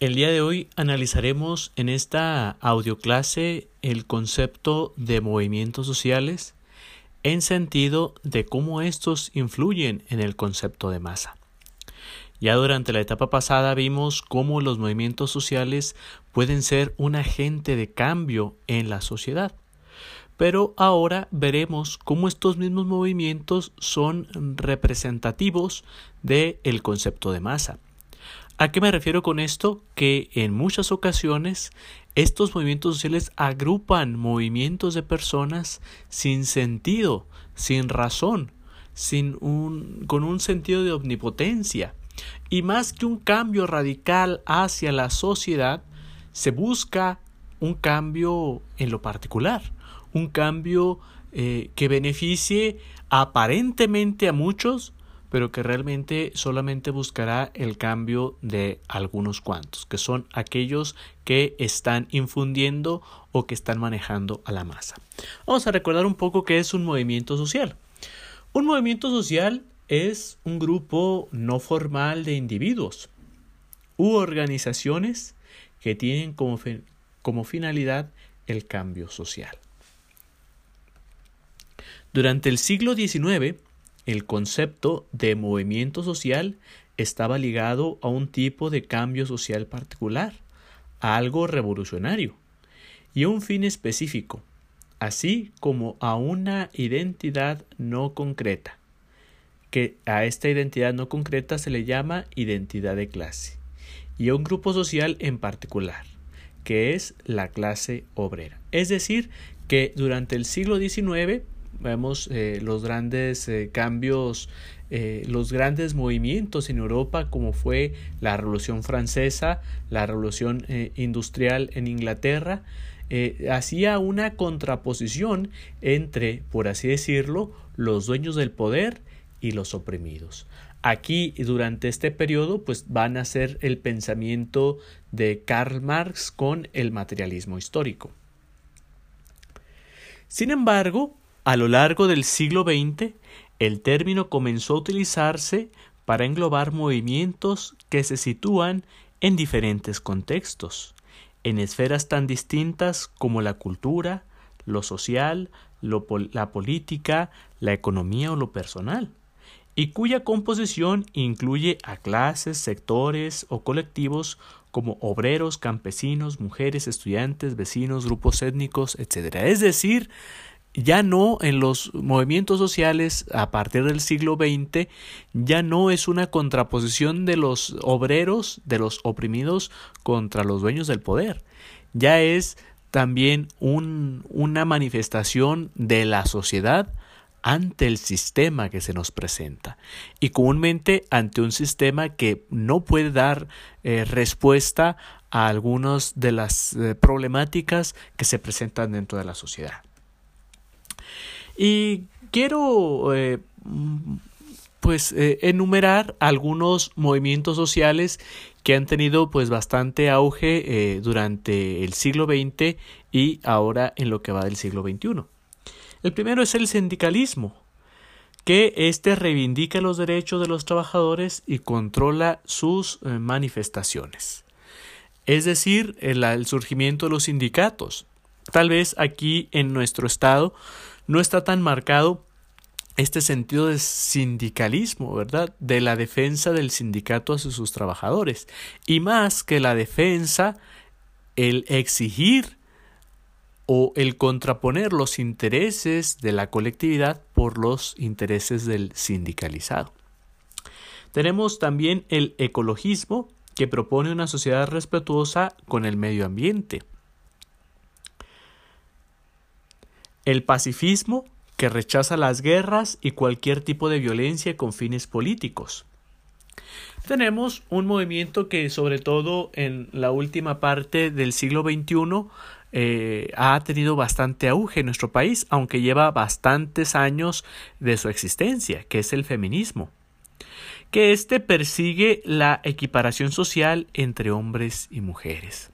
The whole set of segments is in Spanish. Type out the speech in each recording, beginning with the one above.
El día de hoy analizaremos en esta audioclase el concepto de movimientos sociales en sentido de cómo estos influyen en el concepto de masa. Ya durante la etapa pasada vimos cómo los movimientos sociales pueden ser un agente de cambio en la sociedad. Pero ahora veremos cómo estos mismos movimientos son representativos del concepto de masa. ¿A qué me refiero con esto? Que en muchas ocasiones estos movimientos sociales agrupan movimientos de personas sin sentido, sin razón, sin un, con un sentido de omnipotencia. Y más que un cambio radical hacia la sociedad, se busca un cambio en lo particular, un cambio eh, que beneficie aparentemente a muchos, pero que realmente solamente buscará el cambio de algunos cuantos, que son aquellos que están infundiendo o que están manejando a la masa. Vamos a recordar un poco qué es un movimiento social. Un movimiento social es un grupo no formal de individuos u organizaciones que tienen como, como finalidad el cambio social. Durante el siglo XIX, el concepto de movimiento social estaba ligado a un tipo de cambio social particular, a algo revolucionario y a un fin específico, así como a una identidad no concreta, que a esta identidad no concreta se le llama identidad de clase, y a un grupo social en particular, que es la clase obrera. Es decir, que durante el siglo XIX vemos eh, los grandes eh, cambios, eh, los grandes movimientos en Europa, como fue la Revolución Francesa, la Revolución Industrial en Inglaterra, hacía una contraposición entre, por así decirlo, los dueños del poder y los oprimidos. Aquí, durante este periodo, pues van a ser el pensamiento de Karl Marx con el materialismo histórico. Sin embargo, a lo largo del siglo XX, el término comenzó a utilizarse para englobar movimientos que se sitúan en diferentes contextos, en esferas tan distintas como la cultura, lo social, la política, la economía o lo personal, y cuya composición incluye a clases, sectores o colectivos como obreros, campesinos, mujeres, estudiantes, vecinos, grupos étnicos, etc. Es decir, ya no en los movimientos sociales a partir del siglo XX, ya no es una contraposición de los obreros, de los oprimidos contra los dueños del poder, ya es también un, una manifestación de la sociedad ante el sistema que se nos presenta y comúnmente ante un sistema que no puede dar eh, respuesta a algunas de las eh, problemáticas que se presentan dentro de la sociedad. Y quiero eh, pues eh, enumerar algunos movimientos sociales que han tenido pues bastante auge eh, durante el siglo XX y ahora en lo que va del siglo XXI. El primero es el sindicalismo, que éste reivindica los derechos de los trabajadores y controla sus manifestaciones. Es decir, el surgimiento de los sindicatos. Tal vez aquí en nuestro estado no está tan marcado este sentido de sindicalismo, ¿verdad? De la defensa del sindicato hacia sus trabajadores. Y más que la defensa, el exigir o el contraponer los intereses de la colectividad por los intereses del sindicalizado. Tenemos también el ecologismo, que propone una sociedad respetuosa con el medio ambiente. El pacifismo, que rechaza las guerras y cualquier tipo de violencia con fines políticos. Tenemos un movimiento que sobre todo en la última parte del siglo XXI eh, ha tenido bastante auge en nuestro país, aunque lleva bastantes años de su existencia, que es el feminismo que éste persigue la equiparación social entre hombres y mujeres.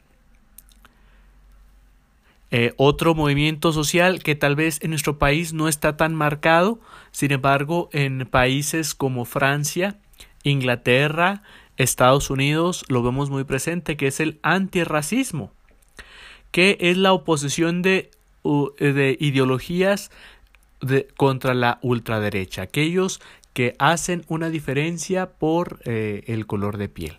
Eh, otro movimiento social que tal vez en nuestro país no está tan marcado, sin embargo, en países como Francia, Inglaterra, Estados Unidos lo vemos muy presente, que es el antirracismo, que es la oposición de, de ideologías de, contra la ultraderecha, aquellos que hacen una diferencia por eh, el color de piel.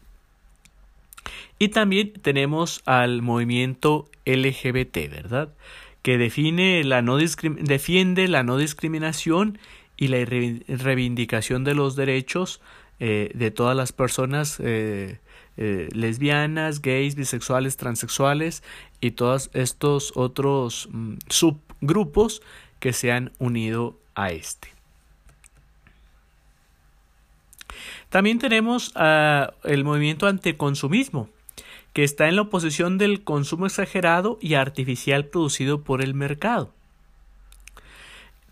Y también tenemos al movimiento LGBT, ¿verdad? Que define la no defiende la no discriminación y la reivindicación de los derechos eh, de todas las personas eh, lesbianas, gays, bisexuales, transexuales y todos estos otros mm, subgrupos que se han unido a este. También tenemos uh, el movimiento anticonsumismo, que está en la oposición del consumo exagerado y artificial producido por el mercado.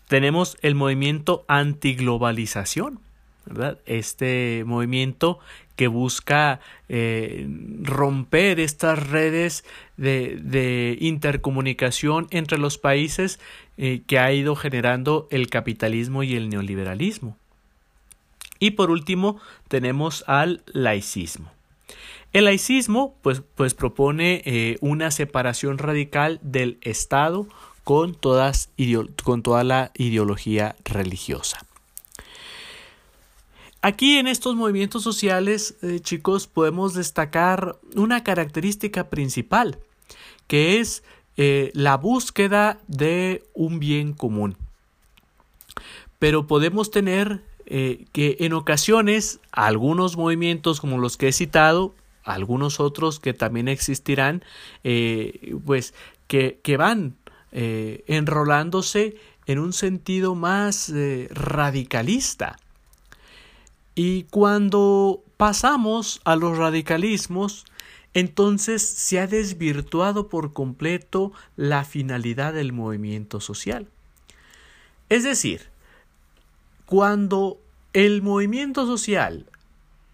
Tenemos el movimiento antiglobalización, ¿verdad? Este movimiento que busca eh, romper estas redes de, intercomunicación entre los países eh, que ha ido generando el capitalismo y el neoliberalismo. Y por último tenemos al laicismo. El laicismo pues, pues propone eh, una separación radical del Estado con, todas, con toda la ideología religiosa. Aquí en estos movimientos sociales, eh, chicos, podemos destacar una característica principal, que es eh, la búsqueda de un bien común. Pero podemos tener que en ocasiones algunos movimientos como los que he citado, algunos otros que también existirán, pues que, que van enrolándose en un sentido más radicalista y cuando pasamos a los radicalismos, entonces se ha desvirtuado por completo la finalidad del movimiento social. Es decir, cuando el movimiento social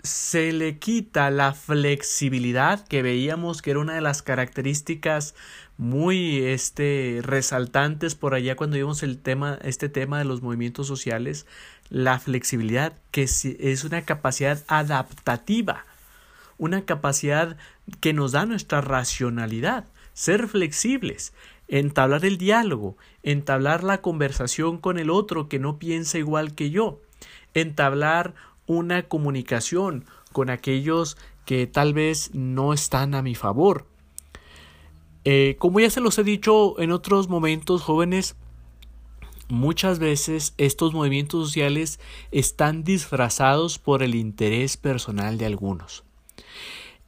se le quita la flexibilidad que veíamos que era una de las características muy este resaltantes por allá cuando vimos el tema este tema de los movimientos sociales la flexibilidad que es una capacidad adaptativa una capacidad que nos da nuestra racionalidad ser flexibles entablar el diálogo entablar la conversación con el otro que no piensa igual que yo entablar una comunicación con aquellos que tal vez no están a mi favor. Eh, como ya se los he dicho en otros momentos, jóvenes, muchas veces estos movimientos sociales están disfrazados por el interés personal de algunos.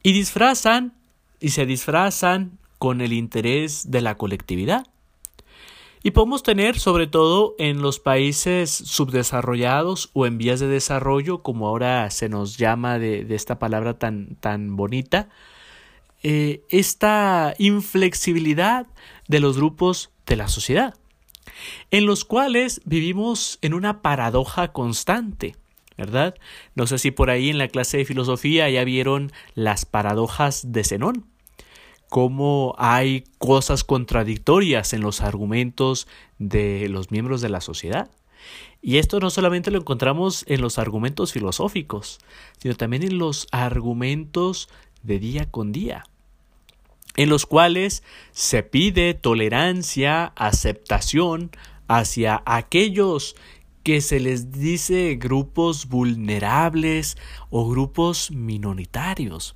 Y disfrazan y se disfrazan con el interés de la colectividad. Y podemos tener, sobre todo en los países subdesarrollados o en vías de desarrollo, como ahora se nos llama de, esta palabra tan, tan bonita, eh, esta inflexibilidad de los grupos de la sociedad, en los cuales vivimos en una paradoja constante. ¿Verdad? No sé si por ahí en la clase de filosofía ya vieron las paradojas de Zenón cómo hay cosas contradictorias en los argumentos de los miembros de la sociedad. Y esto no solamente lo encontramos en los argumentos filosóficos, sino también en los argumentos de día con día, en los cuales se pide tolerancia, aceptación hacia aquellos que se les dice grupos vulnerables o grupos minoritarios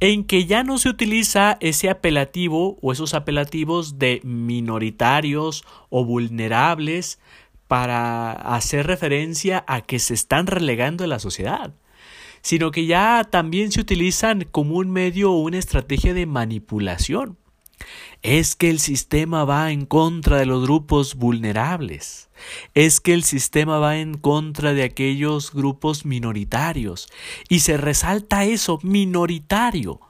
en que ya no se utiliza ese apelativo o esos apelativos de minoritarios o vulnerables para hacer referencia a que se están relegando en la sociedad, sino que ya también se utilizan como un medio o una estrategia de manipulación es que el sistema va en contra de los grupos vulnerables, es que el sistema va en contra de aquellos grupos minoritarios, y se resalta eso, minoritario,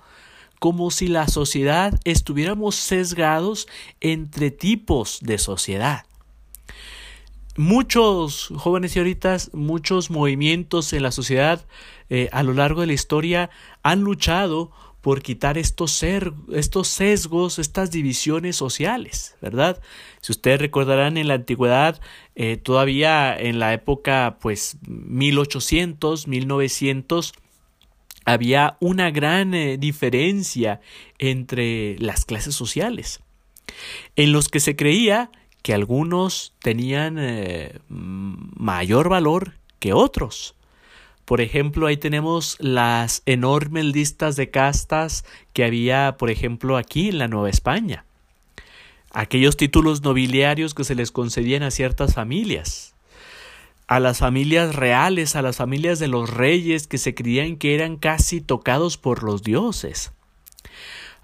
como si la sociedad estuviéramos sesgados entre tipos de sociedad. Muchos jóvenes y ahorita, muchos movimientos en la sociedad eh, a lo largo de la historia han luchado por quitar estos, ser, estos sesgos, estas divisiones sociales, ¿verdad? Si ustedes recordarán en la antigüedad, eh, todavía en la época pues 1800, 1900, había una gran eh, diferencia entre las clases sociales, en los que se creía que algunos tenían eh, mayor valor que otros. Por ejemplo, ahí tenemos las enormes listas de castas que había, por ejemplo, aquí en la Nueva España. Aquellos títulos nobiliarios que se les concedían a ciertas familias a las familias reales, a las familias de los reyes que se creían que eran casi tocados por los dioses.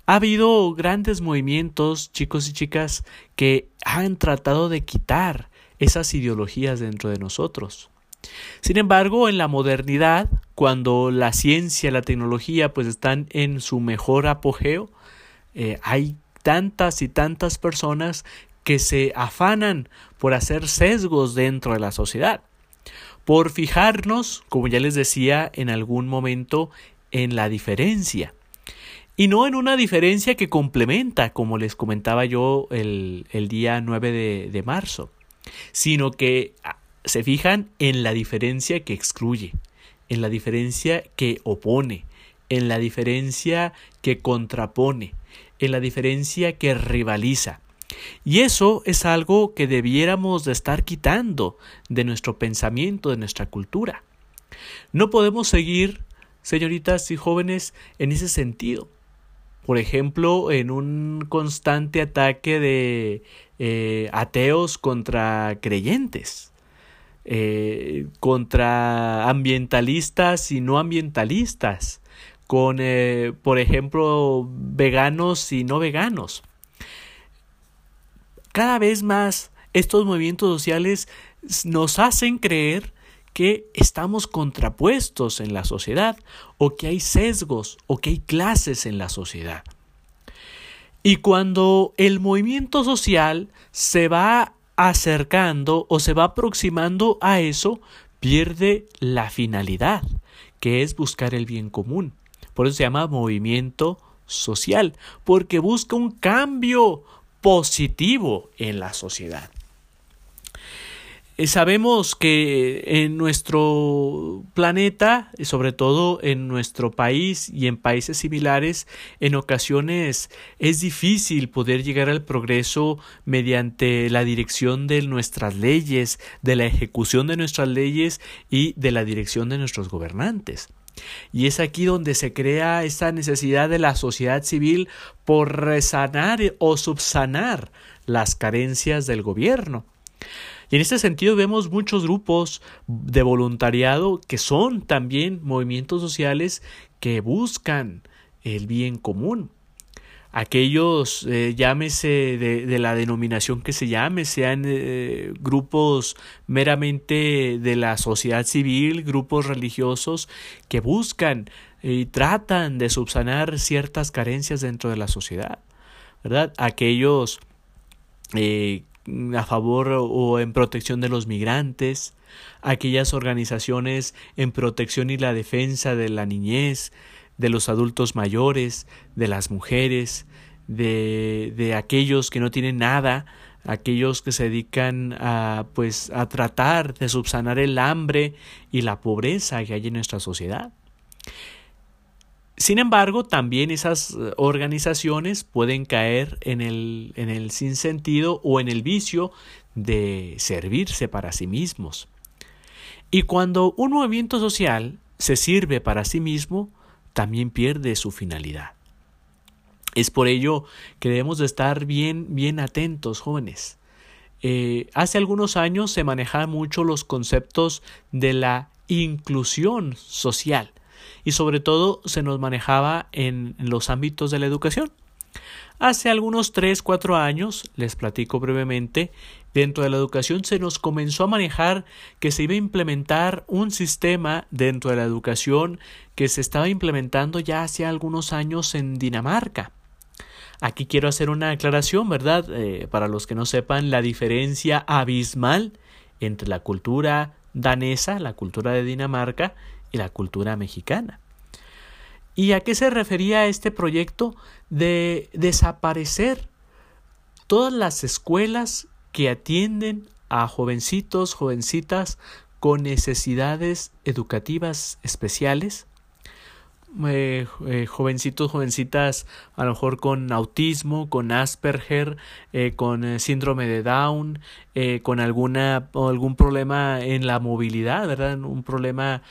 Ha habido grandes movimientos, chicos y chicas, que han tratado de quitar esas ideologías dentro de nosotros. Sin embargo, en la modernidad, cuando la ciencia, la tecnología, pues están en su mejor apogeo, eh, hay tantas y tantas personas que se afanan por hacer sesgos dentro de la sociedad por fijarnos, como ya les decía en algún momento, en la diferencia. Y no en una diferencia que complementa, como les comentaba yo el, día 9 de, de marzo, sino que ah, se fijan en la diferencia que excluye, en la diferencia que opone, en la diferencia que contrapone, en la diferencia que rivaliza. Y eso es algo que debiéramos de estar quitando de nuestro pensamiento, de nuestra cultura. No podemos seguir, señoritas y jóvenes, en ese sentido. Por ejemplo, en un constante ataque de eh, ateos contra creyentes, eh, contra ambientalistas y no ambientalistas, con, eh, por ejemplo, veganos y no veganos. Cada vez más estos movimientos sociales nos hacen creer que estamos contrapuestos en la sociedad o que hay sesgos o que hay clases en la sociedad. Y cuando el movimiento social se va acercando o se va aproximando a eso, pierde la finalidad, que es buscar el bien común. Por eso se llama movimiento social, porque busca un cambio, positivo en la sociedad. Eh, sabemos que en nuestro planeta, sobre todo en nuestro país y en países similares, en ocasiones es difícil poder llegar al progreso mediante la dirección de nuestras leyes, de la ejecución de nuestras leyes y de la dirección de nuestros gobernantes. Y es aquí donde se crea esa necesidad de la sociedad civil por resanar o subsanar las carencias del gobierno. En este sentido vemos muchos grupos de voluntariado que son también movimientos sociales que buscan el bien común aquellos, eh, llámese de, la denominación que se llame, sean eh, grupos meramente de la sociedad civil, grupos religiosos que buscan y tratan de subsanar ciertas carencias dentro de la sociedad, ¿verdad? Aquellos eh, a favor o en protección de los migrantes, aquellas organizaciones en protección y la defensa de la niñez, de los adultos mayores, de las mujeres, de, de aquellos que no tienen nada, aquellos que se dedican a pues a tratar de subsanar el hambre y la pobreza que hay en nuestra sociedad. Sin embargo, también esas organizaciones pueden caer en el, en el sinsentido o en el vicio de servirse para sí mismos. Y cuando un movimiento social se sirve para sí mismo, también pierde su finalidad. Es por ello que debemos de estar bien, bien atentos, jóvenes. Eh, hace algunos años se manejaban mucho los conceptos de la inclusión social y sobre todo se nos manejaba en los ámbitos de la educación. Hace algunos 3, 4 años, les platico brevemente, dentro de la educación se nos comenzó a manejar que se iba a implementar un sistema dentro de la educación que se estaba implementando ya hace algunos años en Dinamarca. Aquí quiero hacer una aclaración, ¿verdad? Eh, para los que no sepan la diferencia abismal entre la cultura danesa, la cultura de Dinamarca y la cultura mexicana. ¿Y a qué se refería este proyecto de desaparecer todas las escuelas que atienden a jovencitos, jovencitas con necesidades educativas especiales? Eh, eh, jovencitos, jovencitas, a lo mejor con autismo, con Asperger, eh, con síndrome de Down, con alguna algún problema en la movilidad, ¿verdad? Un problema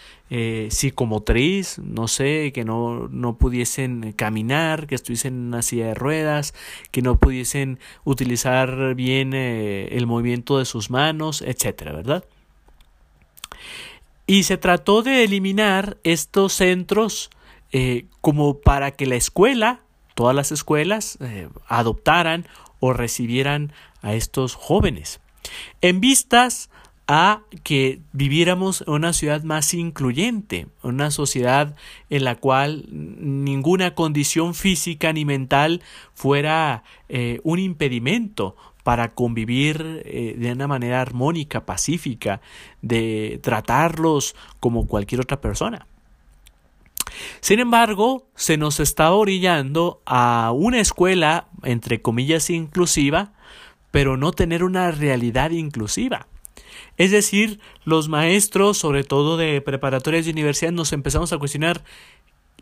psicomotriz, no sé, que no, no pudiesen caminar, que estuviesen en una silla de ruedas, que no pudiesen utilizar bien el movimiento de sus manos, etcétera, ¿verdad? Y se trató de eliminar estos centros eh, como para que la escuela, todas las escuelas, eh, adoptaran o recibieran a estos jóvenes. En vistas a que viviéramos en una ciudad más incluyente, una sociedad en la cual ninguna condición física ni mental fuera eh, un impedimento para convivir de una manera armónica, pacífica, de tratarlos como cualquier otra persona. Sin embargo, se nos está orillando a una escuela, entre comillas, inclusiva, pero no tener una realidad inclusiva. Es decir, los maestros, sobre todo de preparatorias y universidades, nos empezamos a cuestionar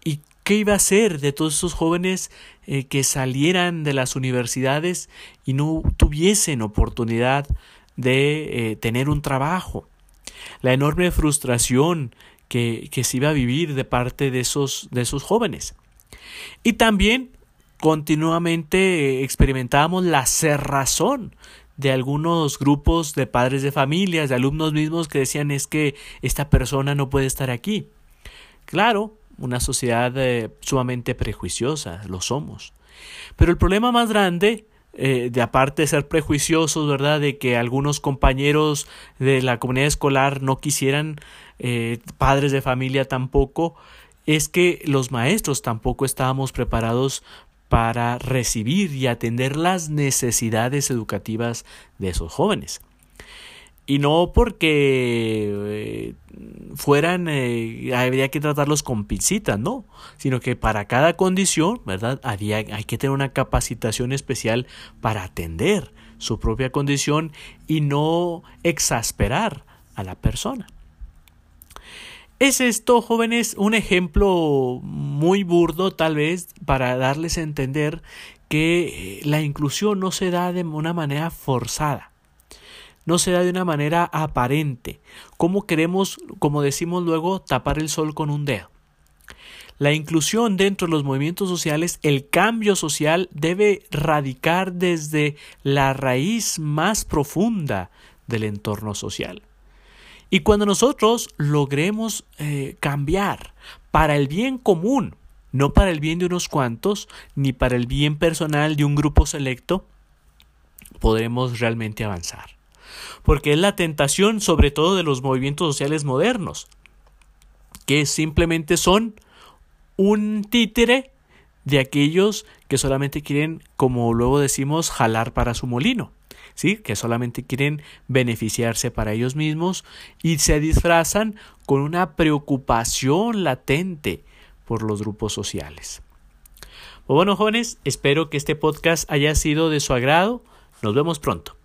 ¿y qué iba a ser de todos esos jóvenes eh, que salieran de las universidades y no tuviesen oportunidad de eh, tener un trabajo? La enorme frustración que, se iba a vivir de parte de esos, de esos jóvenes. Y también continuamente eh, experimentábamos la cerrazón de algunos grupos de padres de familias, de alumnos mismos que decían es que esta persona no puede estar aquí. Claro, una sociedad eh, sumamente prejuiciosa, lo somos. Pero el problema más grande, eh, de aparte de ser prejuiciosos, ¿verdad? De que algunos compañeros de la comunidad escolar no quisieran, eh, padres de familia tampoco, es que los maestros tampoco estábamos preparados para recibir y atender las necesidades educativas de esos jóvenes. Y no porque fueran, eh, habría que tratarlos con pincitas, no, sino que para cada condición, ¿verdad? Hay que tener una capacitación especial para atender su propia condición y no exasperar a la persona. ¿Es esto, jóvenes, un ejemplo muy burdo tal vez para darles a entender que eh, la inclusión no se da de una manera forzada? no se da de una manera aparente. ¿Cómo queremos, como decimos luego, tapar el sol con un dedo? La inclusión dentro de los movimientos sociales, el cambio social debe radicar desde la raíz más profunda del entorno social. Y cuando nosotros logremos eh, cambiar para el bien común, no para el bien de unos cuantos, ni para el bien personal de un grupo selecto, podremos realmente avanzar. Porque es la tentación sobre todo de los movimientos sociales modernos, que simplemente son un títere de aquellos que solamente quieren, como luego decimos, jalar para su molino, ¿sí? que solamente quieren beneficiarse para ellos mismos y se disfrazan con una preocupación latente por los grupos sociales. Pues bueno, jóvenes, espero que este podcast haya sido de su agrado. Nos vemos pronto.